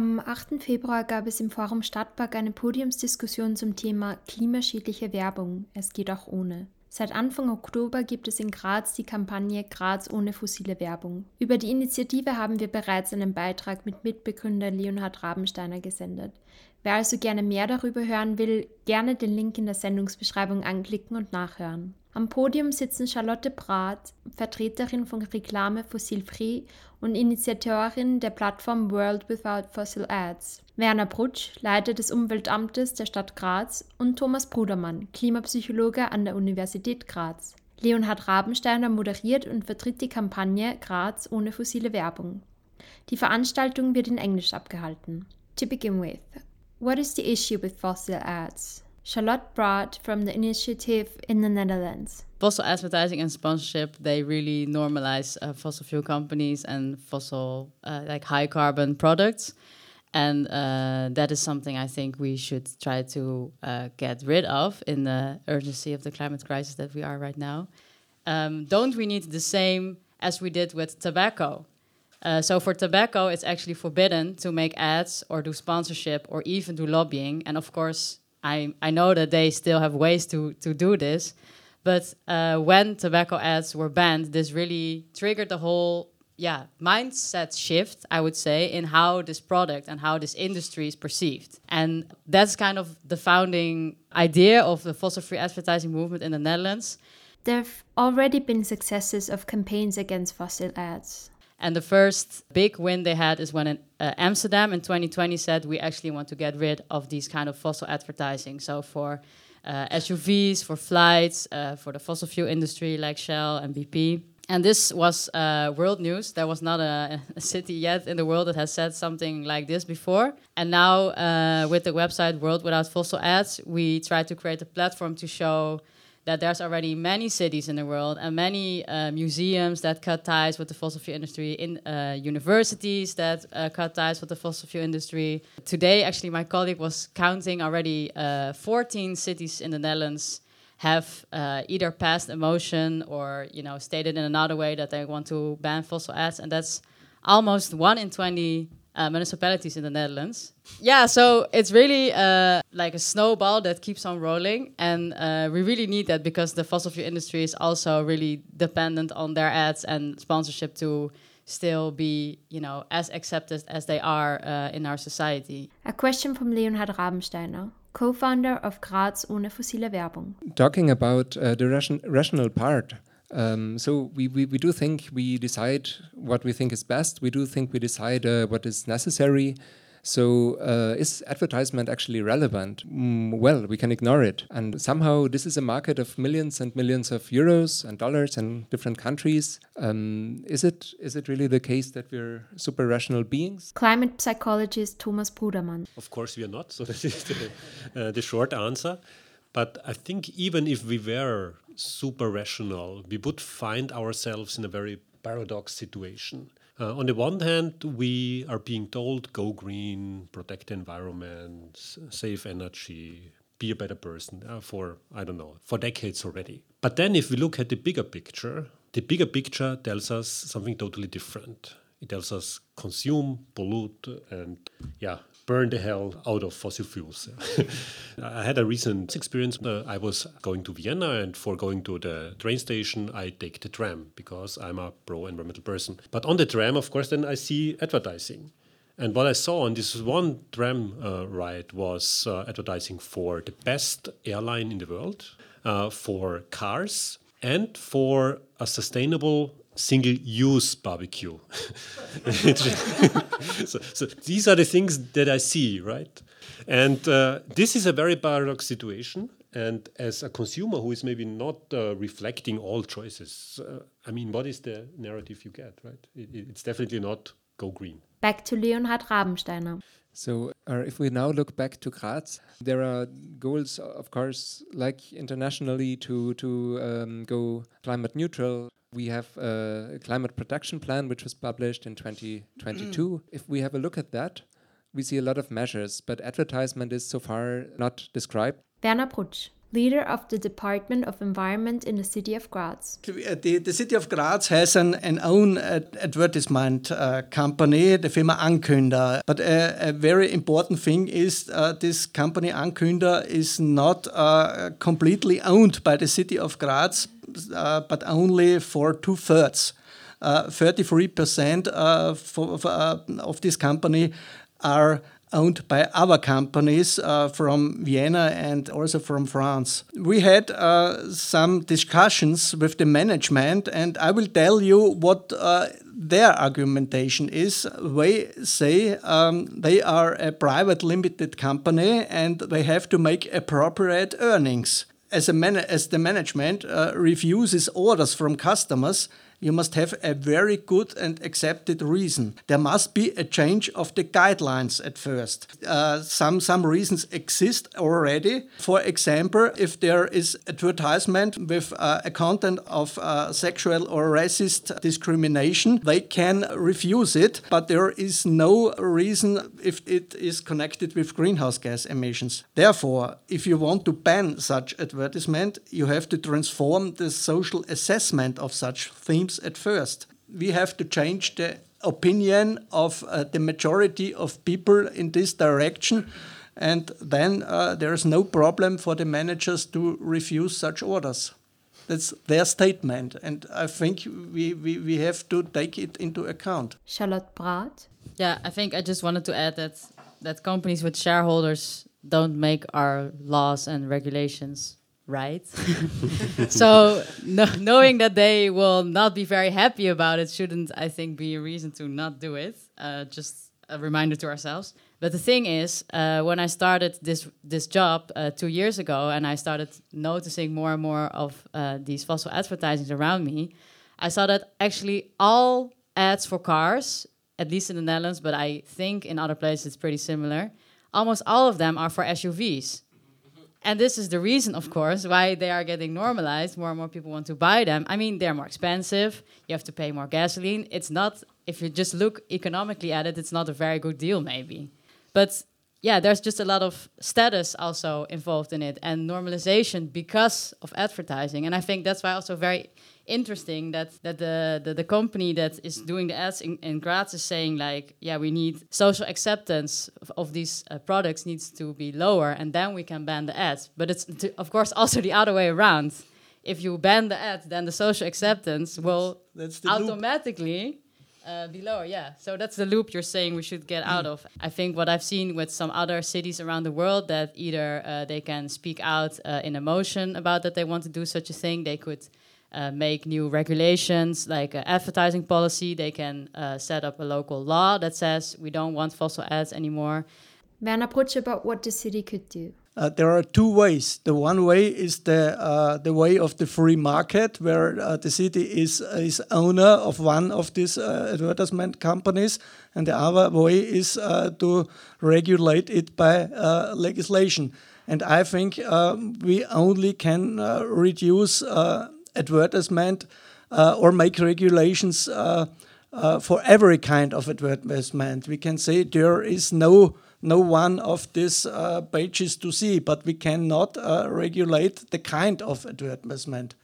Am 8. Februar gab es im Forum Stadtpark eine Podiumsdiskussion zum Thema klimaschädliche Werbung. Es geht auch ohne. Seit Anfang Oktober gibt es in Graz die Kampagne Graz ohne fossile Werbung. Über die Initiative haben wir bereits einen Beitrag mit Mitbegründer Leonhard Rabensteiner gesendet. Wer also gerne mehr darüber hören will, gerne den Link in der Sendungsbeschreibung anklicken und nachhören. Am Podium sitzen Charlotte Brath, Vertreterin von Reklame Fossil Free und Initiatorin der Plattform World Without Fossil Ads, Werner Brutsch, Leiter des Umweltamtes der Stadt Graz und Thomas Brudermann, Klimapsychologe an der Universität Graz. Leonhard Rabensteiner moderiert und vertritt die Kampagne Graz ohne fossile Werbung. Die Veranstaltung wird in Englisch abgehalten. To begin with, what is the issue with fossil ads? Charlotte Braat from the initiative in the Netherlands. Fossil advertising and sponsorship, they really normalize uh, fossil fuel companies and fossil, uh, like high carbon products. And uh, that is something I think we should try to uh, get rid of in the urgency of the climate crisis that we are right now. Um, don't we need the same as we did with tobacco? Uh, so for tobacco, it's actually forbidden to make ads or do sponsorship or even do lobbying. And of course, I, I know that they still have ways to, to do this. But uh, when tobacco ads were banned, this really triggered the whole yeah mindset shift i would say in how this product and how this industry is perceived and that's kind of the founding idea of the fossil free advertising movement in the netherlands there have already been successes of campaigns against fossil ads and the first big win they had is when in, uh, Amsterdam in 2020 said we actually want to get rid of these kind of fossil advertising. So for uh, SUVs, for flights, uh, for the fossil fuel industry like Shell and BP. And this was uh, world news. There was not a, a, city yet in the world that has said something like this before. And now, uh, with the website World Without Fossil Ads, we try to create a platform to show that there's already many cities in the world and many uh, museums that cut ties with the fossil fuel industry, in uh, universities that uh, cut ties with the fossil fuel industry. Today, actually, my colleague was counting already uh, 14 cities in the Netherlands have uh, either passed a motion or you know stated in another way that they want to ban fossil ads, and that's almost one in 20 uh, municipalities in the Netherlands. Yeah, so it's really uh, like a snowball that keeps on rolling, and uh, we really need that because the fossil fuel industry is also really dependent on their ads and sponsorship to still be, you know, as accepted as they are uh, in our society. A question from Leonard Rabensteiner. Co-founder of Graz ohne fossile Werbung. Talking about uh, the ration rational part, um, so we, we, we do think we decide what we think is best. We do think we decide uh, what is necessary. So uh, is advertisement actually relevant? Mm, well, we can ignore it. And somehow this is a market of millions and millions of euros and dollars in different countries. Um, is it is it really the case that we're super rational beings? Climate psychologist Thomas Brudermann. Of course we are not. So that is the, uh, the short answer. But I think even if we were super rational, we would find ourselves in a very paradox situation. Uh, on the one hand, we are being told go green, protect the environment, save energy, be a better person uh, for, I don't know, for decades already. But then if we look at the bigger picture, the bigger picture tells us something totally different. It tells us consume, pollute, and yeah, burn the hell out of fossil fuels. I had a recent experience. Uh, I was going to Vienna, and for going to the train station, I take the tram because I'm a pro environmental person. But on the tram, of course, then I see advertising. And what I saw on this one tram uh, ride was uh, advertising for the best airline in the world, uh, for cars, and for a sustainable single use barbecue. so, so, these are the things that I see, right? And uh, this is a very paradox situation. And as a consumer who is maybe not uh, reflecting all choices, uh, I mean, what is the narrative you get, right? It, it's definitely not go green. Back to Leonard Rabensteiner. So, uh, if we now look back to Graz, there are goals, of course, like internationally to to um, go climate neutral. We have a climate protection plan which was published in 2022. if we have a look at that, we see a lot of measures, but advertisement is so far not described. Werner Prutsch. leader of the Department of Environment in the city of Graz. The, the city of Graz has an, an own ad advertisement uh, company, the firma Ankünder. But a, a, very important thing is uh, this company Ankünder is not uh, completely owned by the city of Graz, uh, but only for two thirds. 33% uh, for, uh, of this company are owned by other companies uh, from Vienna and also from France. We had uh, some discussions with the management, and I will tell you what uh, their argumentation is. They say um, they are a private limited company and they have to make appropriate earnings. As, a as the management uh, refuses orders from customers, you must have a very good and accepted reason. There must be a change of the guidelines at first. Uh, some, some reasons exist already. For example, if there is advertisement with uh, a content of uh, sexual or racist discrimination, they can refuse it, but there is no reason if it is connected with greenhouse gas emissions. Therefore, if you want to ban such advertisement, you have to transform the social assessment of such themes at first. We have to change the opinion of uh, the majority of people in this direction, and then uh, there is no problem for the managers to refuse such orders. That's their statement, and I think we, we, we have to take it into account. Charlotte Braat. Yeah, I think I just wanted to add that that companies with shareholders don't make our laws and regulations right? so no, knowing that they will not be very happy about it shouldn't, I think, be a reason to not do it. Uh, just a reminder to ourselves. But the thing is, uh, when I started this this job uh, two years ago, and I started noticing more and more of uh, these fossil advertisings around me, I saw that actually all ads for cars, at least in the Netherlands, but I think in other places it's pretty similar. Almost all of them are for SUVs and this is the reason, of course, why they are getting normalized. More and more people want to buy them. I mean, they're more expensive. You have to pay more gasoline. It's not, if you just look economically at it, it's not a very good deal, maybe. But yeah, there's just a lot of status also involved in it and normalization because of advertising. And I think that's why also very interesting that that the, the, the company that is doing the ads in, in Graz is saying like, yeah, we need social acceptance of, of these uh, products needs to be lower, and then we can ban the ads. But it's of course also the other way around. If you ban the ads, then the social acceptance will that's, automatically. Uh, be lower, yeah. So that's the loop you're saying we should get out of. I think what I've seen with some other cities around the world that either uh, they can speak out uh, in emotion about that they want to do such a thing, they could uh, make new regulations like uh, advertising policy. They can uh, set up a local law that says we don't want fossil ads anymore. Werner Prutsch about what the city could do. Uh, there are two ways. The one way is the uh, the way of the free market, where uh, the city is is owner of one of these advertisement companies, and the other way is to regulate it by legislation. And I think we only can reduce advertisement uh, or make regulations uh, uh, for every kind of advertisement. We can say there is no no one of these uh, pages to see, but we cannot uh, regulate the kind of advertisement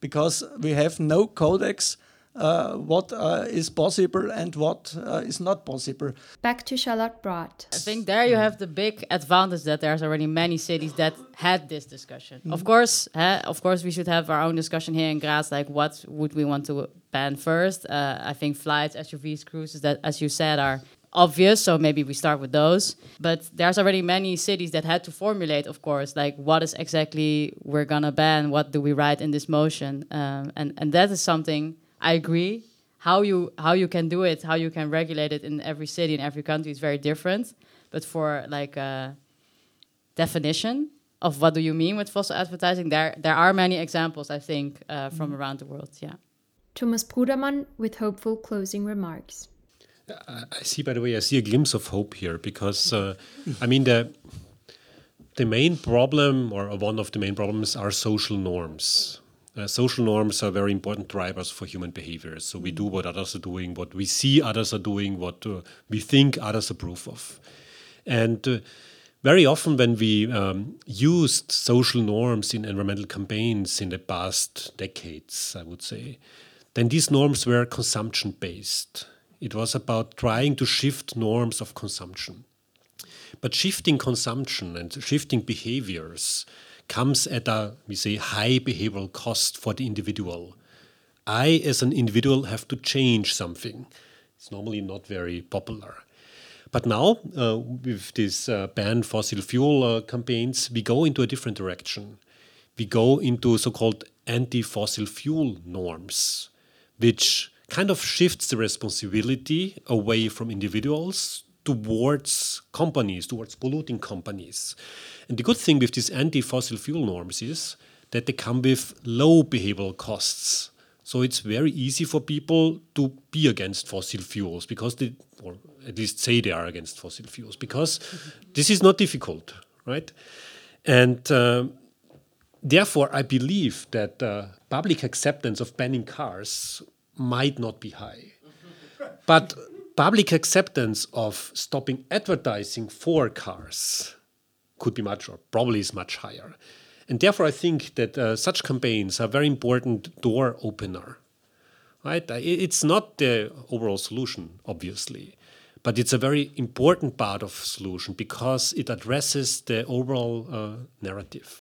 because we have no codex uh, what uh, is possible and what uh, is not possible. Back to Charlotte Braat. I think there you have the big advantage that there's already many cities that had this discussion. Mm. Of course, of course, we should have our own discussion here in Graz. Like, what would we want to ban first? Uh, I think flights, SUVs, cruises, that, as you said, are obvious so maybe we start with those but there's already many cities that had to formulate of course like what is exactly we're gonna ban what do we write in this motion um, and and that is something I agree. How you how you can do it, how you can regulate it in every city in every country is very different. But for like a definition of what do you mean with fossil advertising, there there are many examples I think uh, from mm. around the world. Yeah. Thomas Brudermann with hopeful closing remarks. I see, by the way, I see a glimpse of hope here because, uh, I mean, the the main problem or one of the main problems are social norms. Uh, social norms are very important drivers for human behavior. So we do what others are doing, what we see others are doing, what uh, we think others approve of. And uh, very often when we um, used social norms in environmental campaigns in the past decades, I would say, then these norms were consumption based. It was about trying to shift norms of consumption. But shifting consumption and shifting behaviors comes at a, we say, high behavioral cost for the individual. I, as an individual, have to change something. It's normally not very popular. But now, uh, with these uh, ban fossil fuel uh, campaigns, we go into a different direction. We go into so called anti fossil fuel norms, which kind of shifts the responsibility away from individuals towards companies, towards polluting companies. And the good thing with these anti fossil fuel norms is that they come with low behavioral costs. So it's very easy for people to be against fossil fuels because they, or at least say they are against fossil fuels, because this is not difficult, right? And uh, therefore, I believe that uh, public acceptance of banning cars might not be high. But public acceptance of stopping advertising for cars could be much, or probably is much higher. And therefore, I think that uh, such campaigns are very important door opener. Right? It's not the overall solution, obviously, but it's a very important part of solution because it addresses the overall uh, narrative.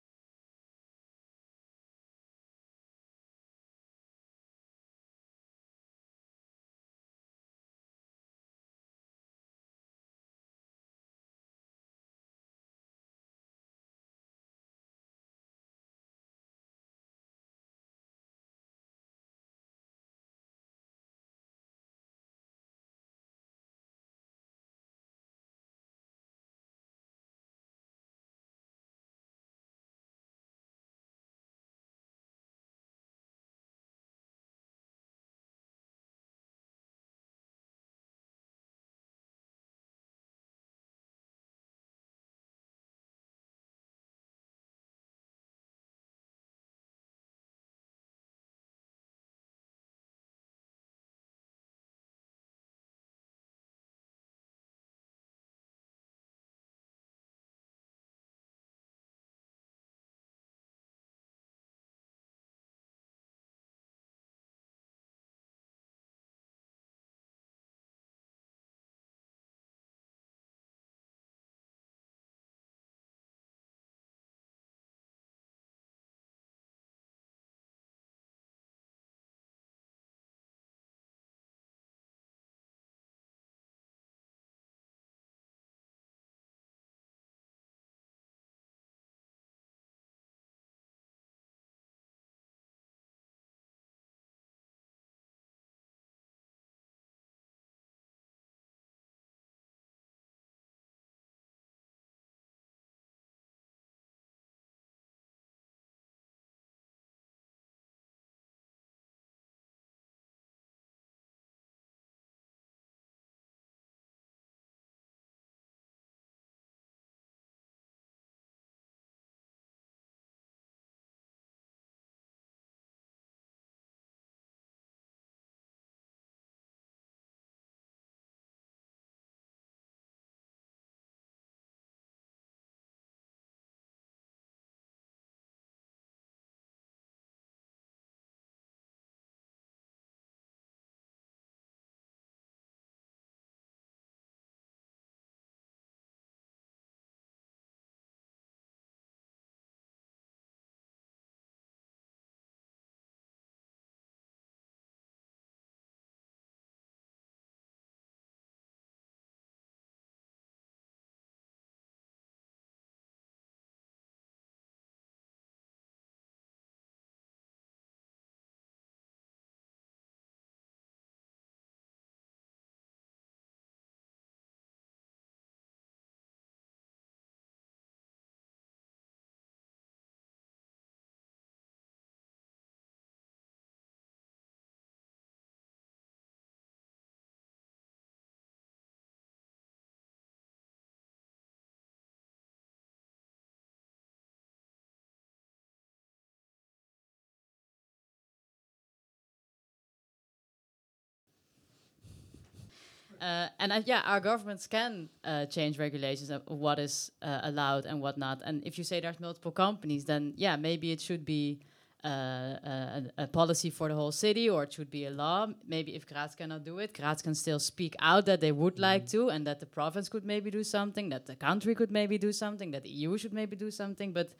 Uh, and uh, yeah, our governments can uh, change regulations of what is uh, allowed and what not. And if you say there's multiple companies, then yeah, maybe it should be uh, a, a, policy for the whole city, or it should be a law. Maybe if Graz cannot do it, Graz can still speak out that they would like to, and that the province could maybe do something, that the country could maybe do something, that the EU should maybe do something. But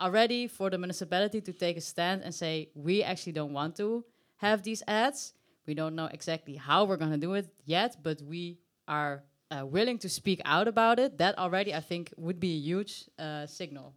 already for the municipality to take a stand and say we actually don't want to have these ads we don't know exactly how we're going to do it yet, but we are uh, willing to speak out about it. That already, I think, would be a huge uh, signal.